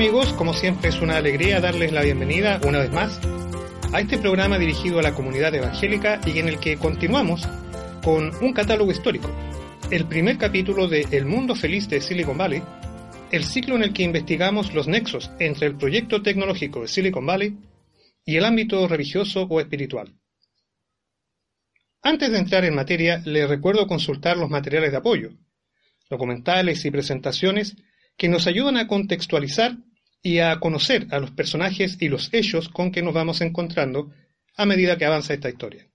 Amigos, como siempre es una alegría darles la bienvenida una vez más a este programa dirigido a la comunidad evangélica y en el que continuamos con un catálogo histórico, el primer capítulo de El mundo feliz de Silicon Valley, el ciclo en el que investigamos los nexos entre el proyecto tecnológico de Silicon Valley y el ámbito religioso o espiritual. Antes de entrar en materia, les recuerdo consultar los materiales de apoyo, documentales y presentaciones que nos ayudan a contextualizar y a conocer a los personajes y los hechos con que nos vamos encontrando a medida que avanza esta historia.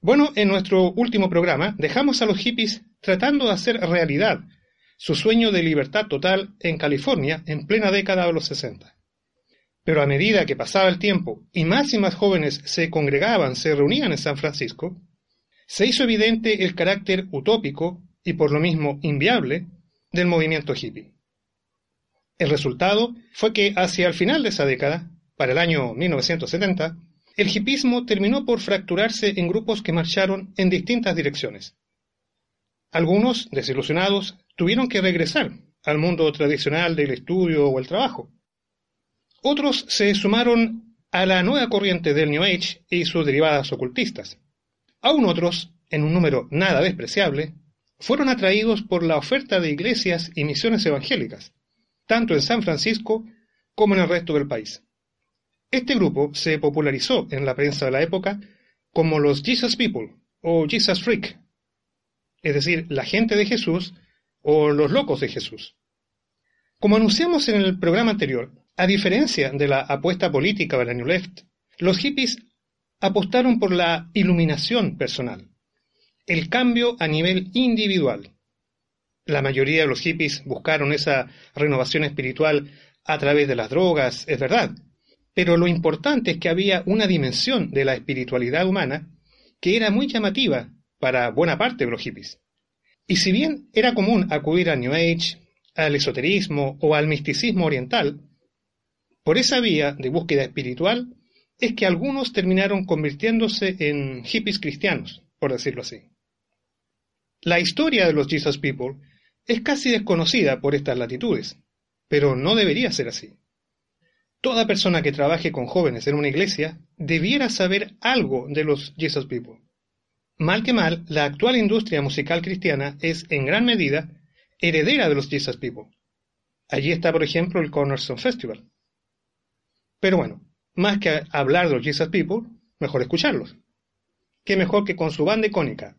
Bueno, en nuestro último programa dejamos a los hippies tratando de hacer realidad su sueño de libertad total en California en plena década de los 60. Pero a medida que pasaba el tiempo y más y más jóvenes se congregaban, se reunían en San Francisco, se hizo evidente el carácter utópico y por lo mismo inviable del movimiento hippie. El resultado fue que hacia el final de esa década, para el año 1970, el hippismo terminó por fracturarse en grupos que marcharon en distintas direcciones. Algunos, desilusionados, tuvieron que regresar al mundo tradicional del estudio o el trabajo. Otros se sumaron a la nueva corriente del New Age y sus derivadas ocultistas. Aún otros, en un número nada despreciable, fueron atraídos por la oferta de iglesias y misiones evangélicas, tanto en San Francisco como en el resto del país. Este grupo se popularizó en la prensa de la época como los Jesus People o Jesus Freak, es decir, la gente de Jesús o los locos de Jesús. Como anunciamos en el programa anterior, a diferencia de la apuesta política de la New Left, los hippies apostaron por la iluminación personal, el cambio a nivel individual. La mayoría de los hippies buscaron esa renovación espiritual a través de las drogas, es verdad, pero lo importante es que había una dimensión de la espiritualidad humana que era muy llamativa para buena parte de los hippies. Y si bien era común acudir al New Age, al esoterismo o al misticismo oriental, por esa vía de búsqueda espiritual es que algunos terminaron convirtiéndose en hippies cristianos, por decirlo así. La historia de los Jesus People es casi desconocida por estas latitudes, pero no debería ser así. Toda persona que trabaje con jóvenes en una iglesia debiera saber algo de los Jesus People. Mal que mal, la actual industria musical cristiana es en gran medida heredera de los Jesus People. Allí está, por ejemplo, el Cornerstone Festival. Pero bueno, más que hablar de los Jesus People, mejor escucharlos. Qué mejor que con su banda icónica.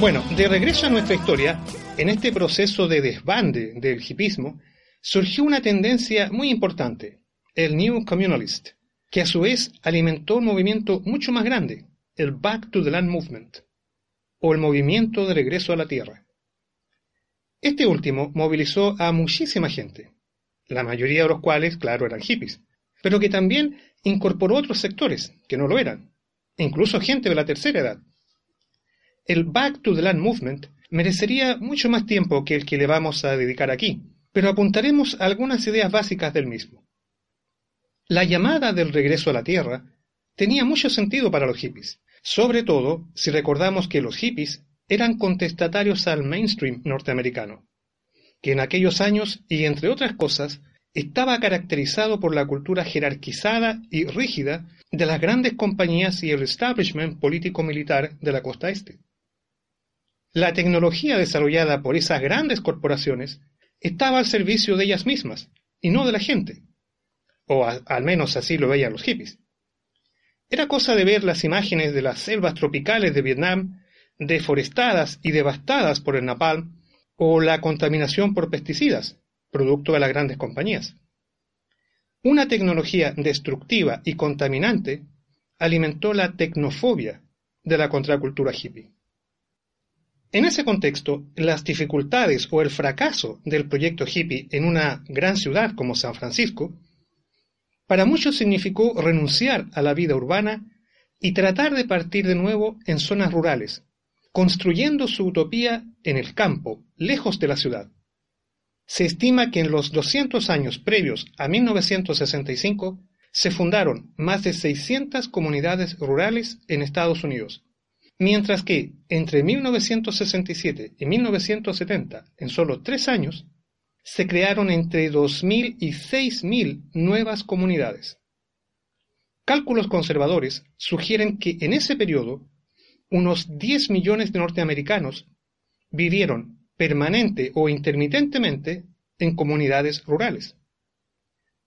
Bueno, de regreso a nuestra historia, en este proceso de desbande del hipismo, surgió una tendencia muy importante, el New Communalist, que a su vez alimentó un movimiento mucho más grande, el Back to the Land Movement, o el movimiento de regreso a la tierra. Este último movilizó a muchísima gente, la mayoría de los cuales, claro, eran hippies, pero que también incorporó otros sectores que no lo eran, incluso gente de la tercera edad. El Back to the Land Movement merecería mucho más tiempo que el que le vamos a dedicar aquí, pero apuntaremos algunas ideas básicas del mismo. La llamada del regreso a la Tierra tenía mucho sentido para los hippies, sobre todo si recordamos que los hippies eran contestatarios al mainstream norteamericano, que en aquellos años, y entre otras cosas, estaba caracterizado por la cultura jerarquizada y rígida de las grandes compañías y el establishment político-militar de la costa este. La tecnología desarrollada por esas grandes corporaciones estaba al servicio de ellas mismas y no de la gente, o al menos así lo veían los hippies. Era cosa de ver las imágenes de las selvas tropicales de Vietnam deforestadas y devastadas por el napalm o la contaminación por pesticidas, producto de las grandes compañías. Una tecnología destructiva y contaminante alimentó la tecnofobia de la contracultura hippie. En ese contexto, las dificultades o el fracaso del proyecto hippie en una gran ciudad como San Francisco, para muchos significó renunciar a la vida urbana y tratar de partir de nuevo en zonas rurales, construyendo su utopía en el campo, lejos de la ciudad. Se estima que en los 200 años previos a 1965 se fundaron más de 600 comunidades rurales en Estados Unidos, Mientras que entre 1967 y 1970, en solo tres años, se crearon entre 2.000 y 6.000 nuevas comunidades. Cálculos conservadores sugieren que en ese periodo unos 10 millones de norteamericanos vivieron permanente o intermitentemente en comunidades rurales.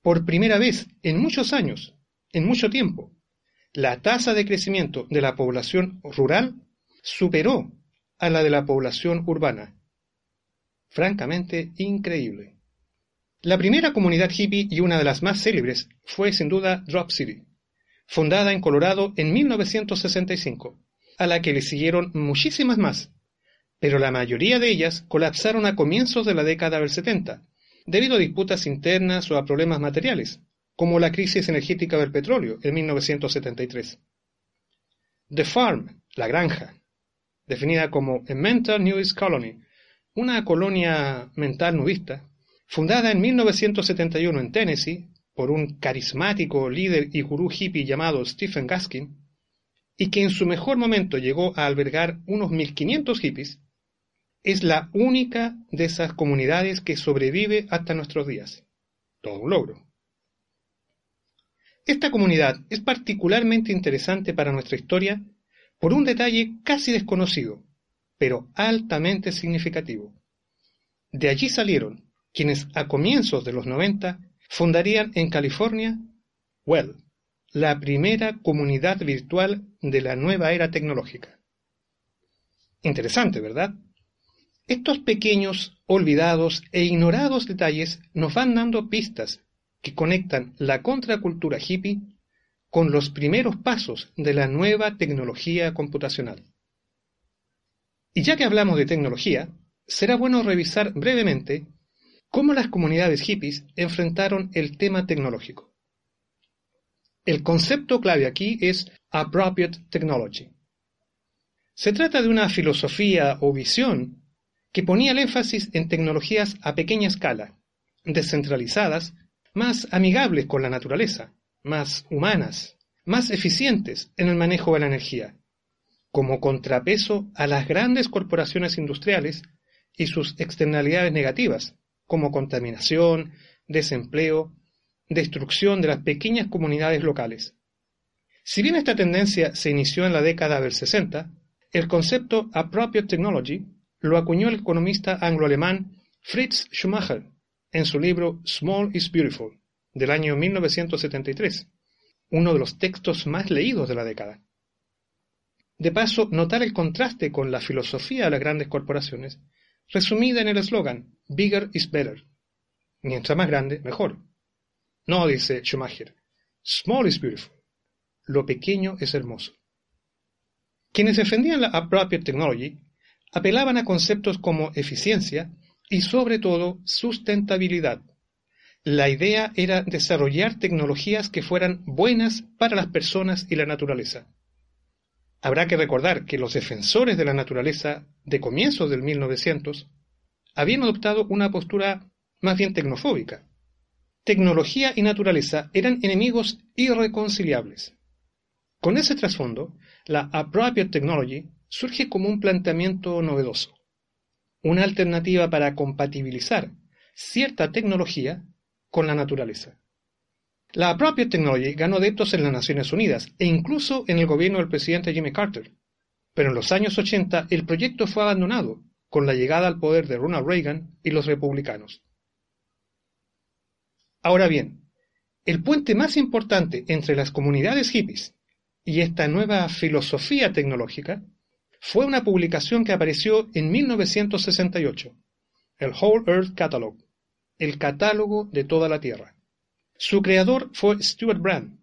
Por primera vez en muchos años, en mucho tiempo, la tasa de crecimiento de la población rural superó a la de la población urbana. Francamente increíble. La primera comunidad hippie y una de las más célebres fue sin duda Drop City, fundada en Colorado en 1965, a la que le siguieron muchísimas más, pero la mayoría de ellas colapsaron a comienzos de la década del 70, debido a disputas internas o a problemas materiales, como la crisis energética del petróleo en 1973. The Farm, la granja, definida como a Mental Nudist Colony, una colonia mental nudista, fundada en 1971 en Tennessee por un carismático líder y gurú hippie llamado Stephen Gaskin, y que en su mejor momento llegó a albergar unos 1.500 hippies, es la única de esas comunidades que sobrevive hasta nuestros días. Todo un logro. Esta comunidad es particularmente interesante para nuestra historia por un detalle casi desconocido, pero altamente significativo. De allí salieron quienes a comienzos de los 90 fundarían en California Well, la primera comunidad virtual de la nueva era tecnológica. Interesante, ¿verdad? Estos pequeños, olvidados e ignorados detalles nos van dando pistas que conectan la contracultura hippie con los primeros pasos de la nueva tecnología computacional. Y ya que hablamos de tecnología, será bueno revisar brevemente cómo las comunidades hippies enfrentaron el tema tecnológico. El concepto clave aquí es appropriate technology. Se trata de una filosofía o visión que ponía el énfasis en tecnologías a pequeña escala, descentralizadas más amigables con la naturaleza, más humanas, más eficientes en el manejo de la energía, como contrapeso a las grandes corporaciones industriales y sus externalidades negativas, como contaminación, desempleo, destrucción de las pequeñas comunidades locales. Si bien esta tendencia se inició en la década del 60, el concepto Appropriate Technology lo acuñó el economista anglo-alemán Fritz Schumacher en su libro Small is Beautiful, del año 1973, uno de los textos más leídos de la década. De paso, notar el contraste con la filosofía de las grandes corporaciones, resumida en el eslogan Bigger is better. Mientras más grande, mejor. No, dice Schumacher, Small is beautiful. Lo pequeño es hermoso. Quienes defendían la appropriate technology apelaban a conceptos como eficiencia y sobre todo sustentabilidad. La idea era desarrollar tecnologías que fueran buenas para las personas y la naturaleza. Habrá que recordar que los defensores de la naturaleza de comienzos del 1900 habían adoptado una postura más bien tecnofóbica. Tecnología y naturaleza eran enemigos irreconciliables. Con ese trasfondo, la Appropriate Technology surge como un planteamiento novedoso, una alternativa para compatibilizar cierta tecnología con la naturaleza. La Appropriate Technology ganó adeptos en las Naciones Unidas e incluso en el gobierno del presidente Jimmy Carter, pero en los años 80 el proyecto fue abandonado con la llegada al poder de Ronald Reagan y los republicanos. Ahora bien, el puente más importante entre las comunidades hippies y esta nueva filosofía tecnológica fue una publicación que apareció en 1968, el Whole Earth Catalog, el catálogo de toda la Tierra. Su creador fue Stuart Brand,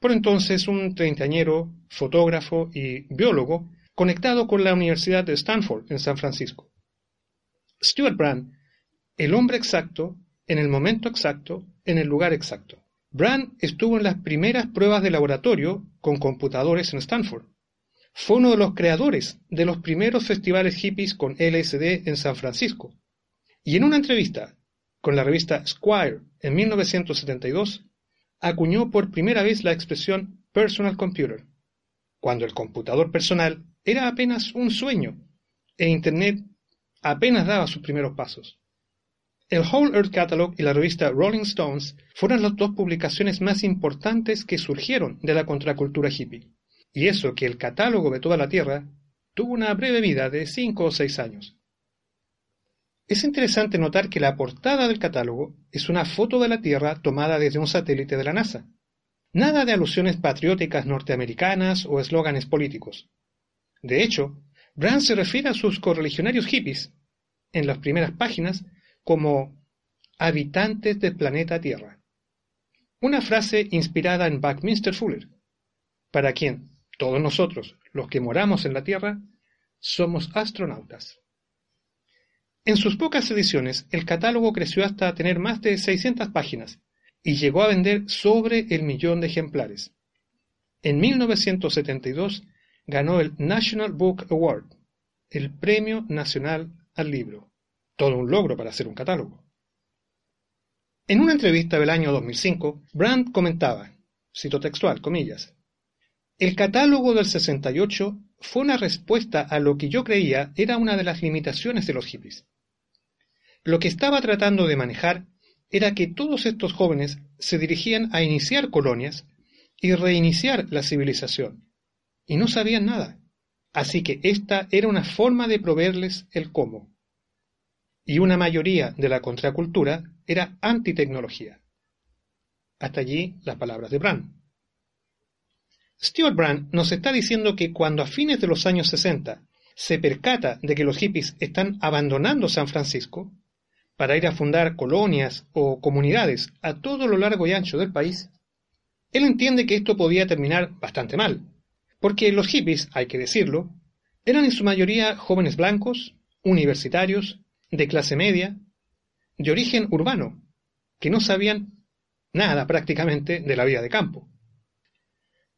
por entonces un treintañero, fotógrafo y biólogo conectado con la Universidad de Stanford en San Francisco. Stuart Brand, el hombre exacto, en el momento exacto, en el lugar exacto. Brand estuvo en las primeras pruebas de laboratorio con computadores en Stanford. Fue uno de los creadores de los primeros festivales hippies con LSD en San Francisco. Y en una entrevista con la revista Squire en 1972, acuñó por primera vez la expresión personal computer, cuando el computador personal era apenas un sueño e Internet apenas daba sus primeros pasos. El Whole Earth Catalog y la revista Rolling Stones fueron las dos publicaciones más importantes que surgieron de la contracultura hippie. Y eso que el catálogo de toda la Tierra tuvo una breve vida de cinco o seis años. Es interesante notar que la portada del catálogo es una foto de la Tierra tomada desde un satélite de la NASA. Nada de alusiones patrióticas norteamericanas o eslóganes políticos. De hecho, Brand se refiere a sus correligionarios hippies en las primeras páginas como habitantes del planeta Tierra. Una frase inspirada en Buckminster Fuller, para quien todos nosotros, los que moramos en la Tierra, somos astronautas. En sus pocas ediciones, el catálogo creció hasta tener más de 600 páginas y llegó a vender sobre el millón de ejemplares. En 1972 ganó el National Book Award, el Premio Nacional al Libro. Todo un logro para hacer un catálogo. En una entrevista del año 2005, Brandt comentaba, cito textual, comillas, el catálogo del 68 fue una respuesta a lo que yo creía era una de las limitaciones de los hippies. Lo que estaba tratando de manejar era que todos estos jóvenes se dirigían a iniciar colonias y reiniciar la civilización, y no sabían nada. Así que esta era una forma de proveerles el cómo y una mayoría de la contracultura era antitecnología. Hasta allí las palabras de Brand. Stuart Brand nos está diciendo que cuando a fines de los años 60 se percata de que los hippies están abandonando San Francisco para ir a fundar colonias o comunidades a todo lo largo y ancho del país, él entiende que esto podía terminar bastante mal, porque los hippies, hay que decirlo, eran en su mayoría jóvenes blancos, universitarios de clase media, de origen urbano, que no sabían nada prácticamente de la vida de campo.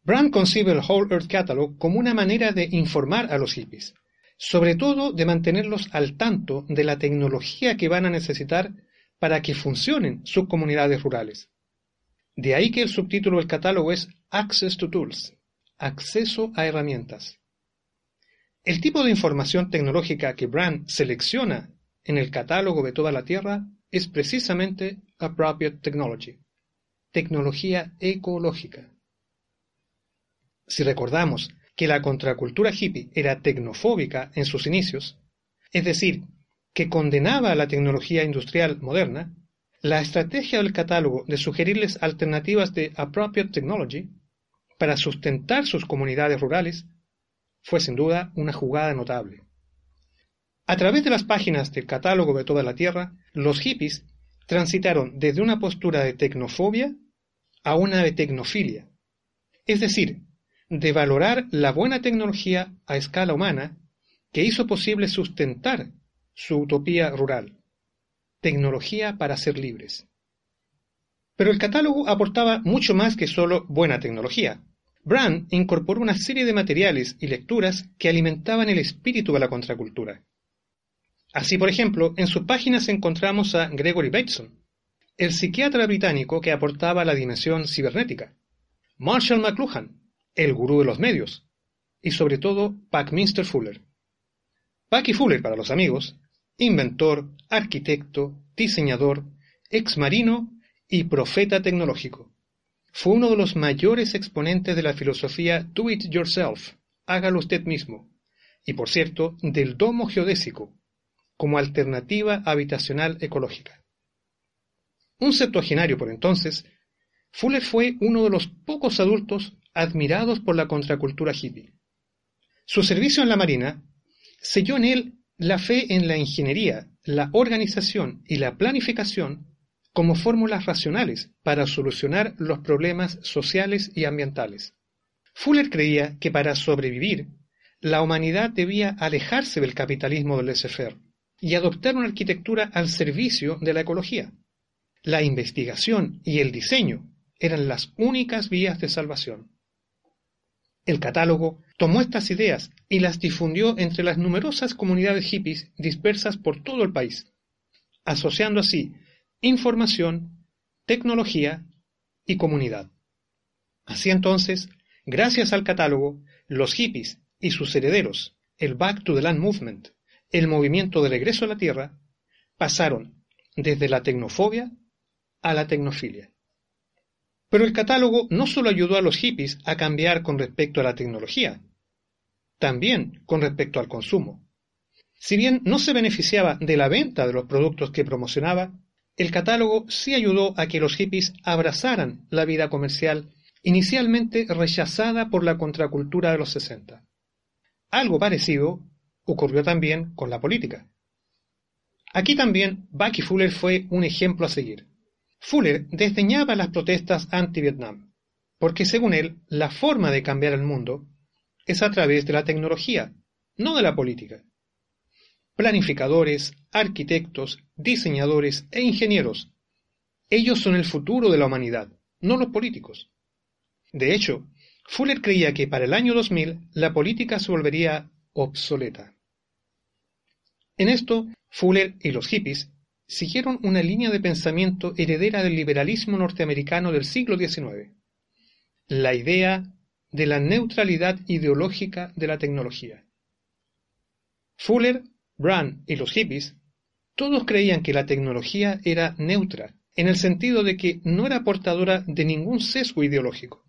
Brand concibe el Whole Earth Catalog como una manera de informar a los hippies, sobre todo de mantenerlos al tanto de la tecnología que van a necesitar para que funcionen sus comunidades rurales. De ahí que el subtítulo del catálogo es Access to Tools, acceso a herramientas. El tipo de información tecnológica que Brand selecciona en el catálogo de toda la Tierra es precisamente Appropriate Technology, tecnología ecológica. Si recordamos que la contracultura hippie era tecnofóbica en sus inicios, es decir, que condenaba a la tecnología industrial moderna, la estrategia del catálogo de sugerirles alternativas de Appropriate Technology para sustentar sus comunidades rurales fue sin duda una jugada notable. A través de las páginas del catálogo de toda la Tierra, los hippies transitaron desde una postura de tecnofobia a una de tecnofilia, es decir, de valorar la buena tecnología a escala humana que hizo posible sustentar su utopía rural, tecnología para ser libres. Pero el catálogo aportaba mucho más que solo buena tecnología. Brand incorporó una serie de materiales y lecturas que alimentaban el espíritu de la contracultura. Así, por ejemplo, en sus páginas encontramos a Gregory Bateson, el psiquiatra británico que aportaba la dimensión cibernética, Marshall McLuhan, el gurú de los medios, y sobre todo Buckminster Fuller. Bucky Fuller para los amigos, inventor, arquitecto, diseñador, ex marino y profeta tecnológico. Fue uno de los mayores exponentes de la filosofía Do It Yourself, hágalo usted mismo, y por cierto, del domo geodésico, como alternativa habitacional ecológica. Un septuagenario por entonces, Fuller fue uno de los pocos adultos admirados por la contracultura hippie. Su servicio en la Marina selló en él la fe en la ingeniería, la organización y la planificación como fórmulas racionales para solucionar los problemas sociales y ambientales. Fuller creía que para sobrevivir, la humanidad debía alejarse del capitalismo del laissez y adoptar una arquitectura al servicio de la ecología. La investigación y el diseño eran las únicas vías de salvación. El catálogo tomó estas ideas y las difundió entre las numerosas comunidades hippies dispersas por todo el país, asociando así información, tecnología y comunidad. Así entonces, gracias al catálogo, los hippies y sus herederos, el Back to the Land Movement, el movimiento de regreso a la Tierra, pasaron desde la tecnofobia a la tecnofilia. Pero el catálogo no solo ayudó a los hippies a cambiar con respecto a la tecnología, también con respecto al consumo. Si bien no se beneficiaba de la venta de los productos que promocionaba, el catálogo sí ayudó a que los hippies abrazaran la vida comercial inicialmente rechazada por la contracultura de los 60. Algo parecido ocurrió también con la política. Aquí también Bucky Fuller fue un ejemplo a seguir. Fuller desdeñaba las protestas anti-Vietnam, porque según él, la forma de cambiar el mundo es a través de la tecnología, no de la política. Planificadores, arquitectos, diseñadores e ingenieros. Ellos son el futuro de la humanidad, no los políticos. De hecho, Fuller creía que para el año 2000 la política se volvería obsoleta. En esto, Fuller y los hippies siguieron una línea de pensamiento heredera del liberalismo norteamericano del siglo XIX, la idea de la neutralidad ideológica de la tecnología. Fuller, Brand y los hippies, todos creían que la tecnología era neutra, en el sentido de que no era portadora de ningún sesgo ideológico.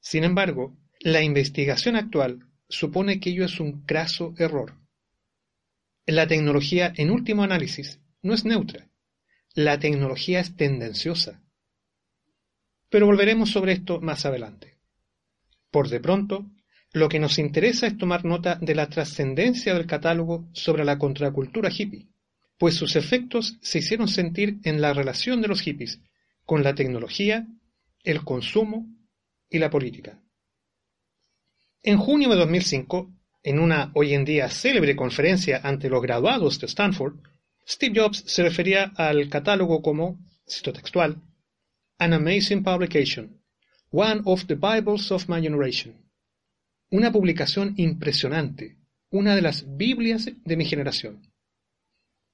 Sin embargo, la investigación actual supone que ello es un craso error. La tecnología, en último análisis, no es neutra. La tecnología es tendenciosa. Pero volveremos sobre esto más adelante. Por de pronto, lo que nos interesa es tomar nota de la trascendencia del catálogo sobre la contracultura hippie, pues sus efectos se hicieron sentir en la relación de los hippies con la tecnología, el consumo y la política. En junio de 2005, en una hoy en día célebre conferencia ante los graduados de Stanford, Steve Jobs se refería al catálogo como, cito textual, An amazing publication, one of the Bibles of my generation. Una publicación impresionante, una de las Biblias de mi generación.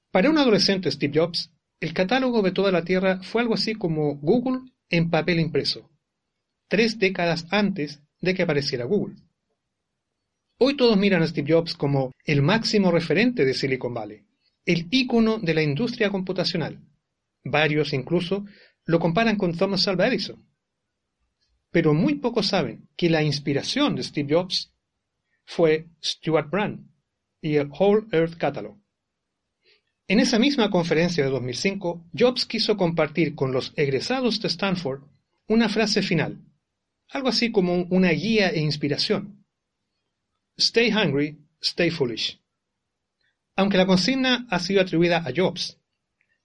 Para un adolescente Steve Jobs, el catálogo de toda la Tierra fue algo así como Google en papel impreso, tres décadas antes de que apareciera Google. Hoy todos miran a Steve Jobs como el máximo referente de Silicon Valley el ícono de la industria computacional. Varios incluso lo comparan con Thomas Alva Edison. Pero muy pocos saben que la inspiración de Steve Jobs fue Stuart Brand y el Whole Earth Catalog. En esa misma conferencia de 2005, Jobs quiso compartir con los egresados de Stanford una frase final, algo así como una guía e inspiración. Stay hungry, stay foolish. Aunque la consigna ha sido atribuida a Jobs,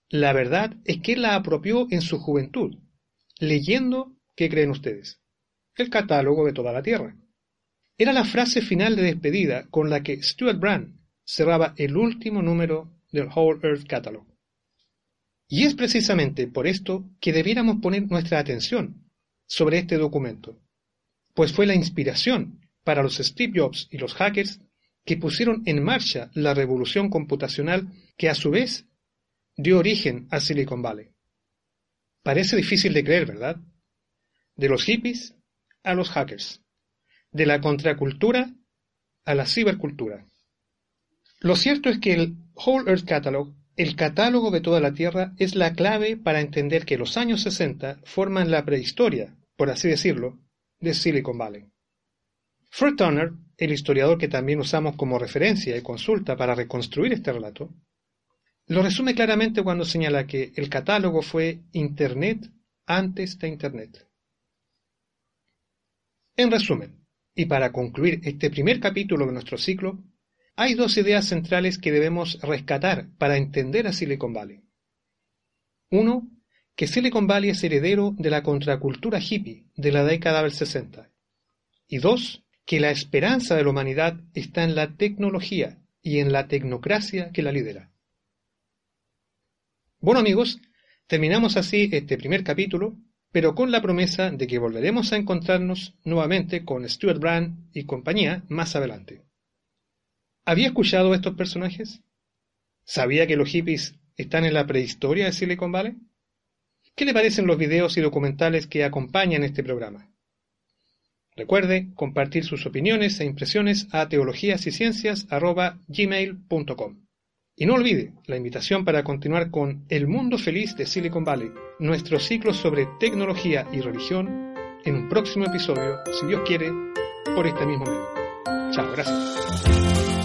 la verdad es que él la apropió en su juventud, leyendo, ¿qué creen ustedes? El catálogo de toda la Tierra. Era la frase final de despedida con la que Stuart Brand cerraba el último número del Whole Earth Catalog. Y es precisamente por esto que debiéramos poner nuestra atención sobre este documento, pues fue la inspiración para los Steve Jobs y los hackers que pusieron en marcha la revolución computacional que a su vez dio origen a Silicon Valley. Parece difícil de creer, ¿verdad? De los hippies a los hackers, de la contracultura a la cibercultura. Lo cierto es que el Whole Earth Catalog, el catálogo de toda la Tierra, es la clave para entender que los años 60 forman la prehistoria, por así decirlo, de Silicon Valley. Turner, el historiador que también usamos como referencia y consulta para reconstruir este relato, lo resume claramente cuando señala que el catálogo fue Internet antes de Internet. En resumen, y para concluir este primer capítulo de nuestro ciclo, hay dos ideas centrales que debemos rescatar para entender a Silicon Valley. Uno, que Silicon Valley es heredero de la contracultura hippie de la década del 60. Y dos, que la esperanza de la humanidad está en la tecnología y en la tecnocracia que la lidera. Bueno amigos, terminamos así este primer capítulo, pero con la promesa de que volveremos a encontrarnos nuevamente con Stuart Brand y compañía más adelante. ¿Había escuchado estos personajes? ¿Sabía que los hippies están en la prehistoria de Silicon Valley? ¿Qué le parecen los videos y documentales que acompañan este programa? Recuerde compartir sus opiniones e impresiones a teologíasyciencias.gmail.com. Y no olvide la invitación para continuar con El Mundo Feliz de Silicon Valley, nuestro ciclo sobre tecnología y religión, en un próximo episodio, si Dios quiere, por este mismo medio. Chao, gracias.